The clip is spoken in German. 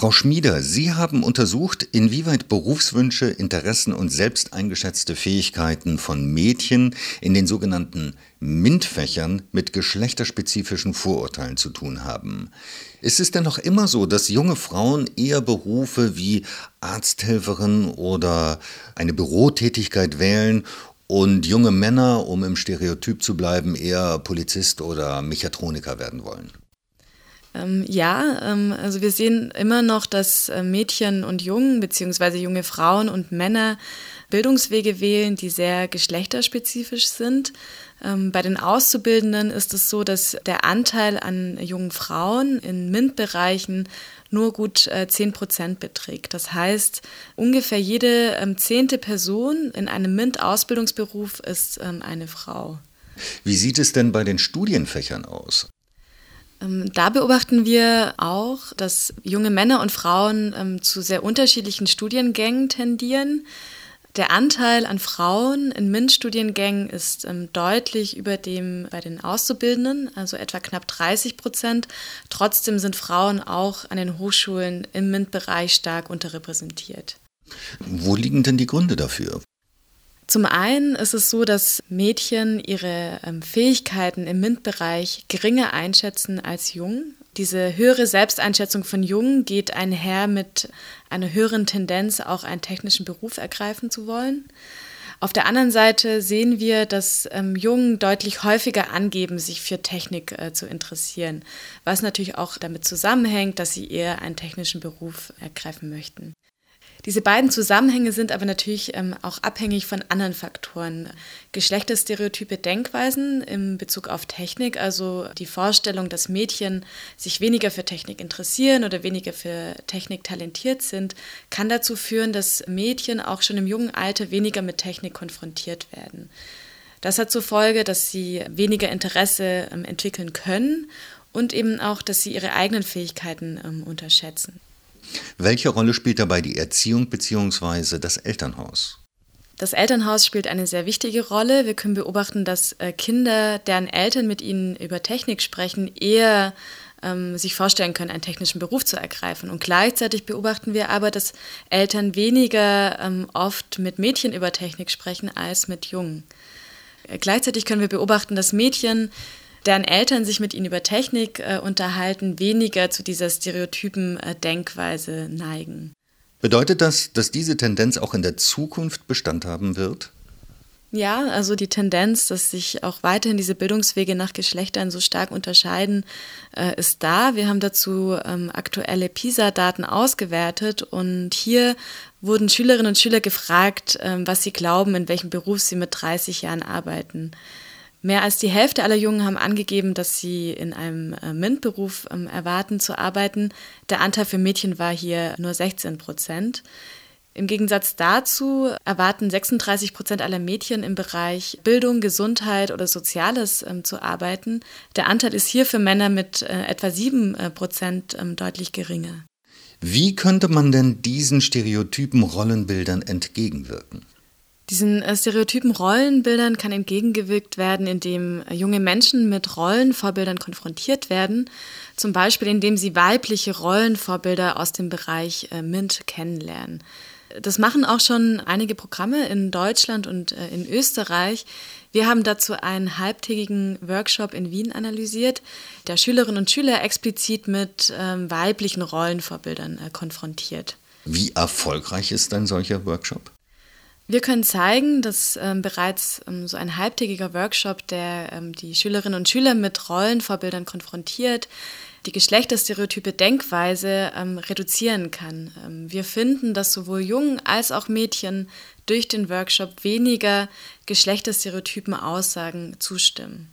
Frau Schmieder, Sie haben untersucht, inwieweit Berufswünsche, Interessen und selbst eingeschätzte Fähigkeiten von Mädchen in den sogenannten MINT-Fächern mit geschlechterspezifischen Vorurteilen zu tun haben. Ist es denn noch immer so, dass junge Frauen eher Berufe wie Arzthelferin oder eine Bürotätigkeit wählen und junge Männer, um im Stereotyp zu bleiben, eher Polizist oder Mechatroniker werden wollen? Ähm, ja, ähm, also wir sehen immer noch, dass äh, Mädchen und Jungen beziehungsweise junge Frauen und Männer Bildungswege wählen, die sehr geschlechterspezifisch sind. Ähm, bei den Auszubildenden ist es so, dass der Anteil an jungen Frauen in MINT-Bereichen nur gut äh, 10 Prozent beträgt. Das heißt, ungefähr jede ähm, zehnte Person in einem MINT-Ausbildungsberuf ist ähm, eine Frau. Wie sieht es denn bei den Studienfächern aus? Ähm, da beobachten wir auch, dass junge Männer und Frauen ähm, zu sehr unterschiedlichen Studiengängen tendieren. Der Anteil an Frauen in MINT-Studiengängen ist ähm, deutlich über dem bei den Auszubildenden, also etwa knapp 30 Prozent. Trotzdem sind Frauen auch an den Hochschulen im MINT-Bereich stark unterrepräsentiert. Wo liegen denn die Gründe dafür? Zum einen ist es so, dass Mädchen ihre ähm, Fähigkeiten im MINT-Bereich geringer einschätzen als Jungen. Diese höhere Selbsteinschätzung von Jungen geht einher mit einer höheren Tendenz, auch einen technischen Beruf ergreifen zu wollen. Auf der anderen Seite sehen wir, dass ähm, Jungen deutlich häufiger angeben, sich für Technik äh, zu interessieren, was natürlich auch damit zusammenhängt, dass sie eher einen technischen Beruf ergreifen möchten. Diese beiden Zusammenhänge sind aber natürlich ähm, auch abhängig von anderen Faktoren. Geschlechterstereotype Denkweisen in Bezug auf Technik, also die Vorstellung, dass Mädchen sich weniger für Technik interessieren oder weniger für Technik talentiert sind, kann dazu führen, dass Mädchen auch schon im jungen Alter weniger mit Technik konfrontiert werden. Das hat zur Folge, dass sie weniger Interesse ähm, entwickeln können und eben auch, dass sie ihre eigenen Fähigkeiten ähm, unterschätzen. Welche Rolle spielt dabei die Erziehung bzw. das Elternhaus? Das Elternhaus spielt eine sehr wichtige Rolle. Wir können beobachten, dass äh, Kinder, deren Eltern mit ihnen über Technik sprechen, eher ähm, sich vorstellen können, einen technischen Beruf zu ergreifen. Und gleichzeitig beobachten wir aber, dass Eltern weniger ähm, oft mit Mädchen über Technik sprechen als mit Jungen. Äh, gleichzeitig können wir beobachten, dass Mädchen deren Eltern sich mit ihnen über Technik äh, unterhalten, weniger zu dieser stereotypen äh, Denkweise neigen. Bedeutet das, dass diese Tendenz auch in der Zukunft Bestand haben wird? Ja, also die Tendenz, dass sich auch weiterhin diese Bildungswege nach Geschlechtern so stark unterscheiden, äh, ist da. Wir haben dazu ähm, aktuelle PISA-Daten ausgewertet und hier wurden Schülerinnen und Schüler gefragt, ähm, was sie glauben, in welchem Beruf sie mit 30 Jahren arbeiten. Mehr als die Hälfte aller Jungen haben angegeben, dass sie in einem äh, MINT-Beruf ähm, erwarten zu arbeiten. Der Anteil für Mädchen war hier nur 16 Prozent. Im Gegensatz dazu erwarten 36 Prozent aller Mädchen im Bereich Bildung, Gesundheit oder Soziales ähm, zu arbeiten. Der Anteil ist hier für Männer mit äh, etwa 7 äh, Prozent ähm, deutlich geringer. Wie könnte man denn diesen stereotypen Rollenbildern entgegenwirken? Diesen äh, stereotypen Rollenbildern kann entgegengewirkt werden, indem äh, junge Menschen mit Rollenvorbildern konfrontiert werden, zum Beispiel indem sie weibliche Rollenvorbilder aus dem Bereich äh, MINT kennenlernen. Das machen auch schon einige Programme in Deutschland und in Österreich. Wir haben dazu einen halbtägigen Workshop in Wien analysiert, der Schülerinnen und Schüler explizit mit ähm, weiblichen Rollenvorbildern konfrontiert. Wie erfolgreich ist ein solcher Workshop? Wir können zeigen, dass ähm, bereits ähm, so ein halbtägiger Workshop, der ähm, die Schülerinnen und Schüler mit Rollenvorbildern konfrontiert, die geschlechterstereotype Denkweise ähm, reduzieren kann. Ähm, wir finden, dass sowohl Jungen als auch Mädchen durch den Workshop weniger geschlechterstereotypen Aussagen zustimmen.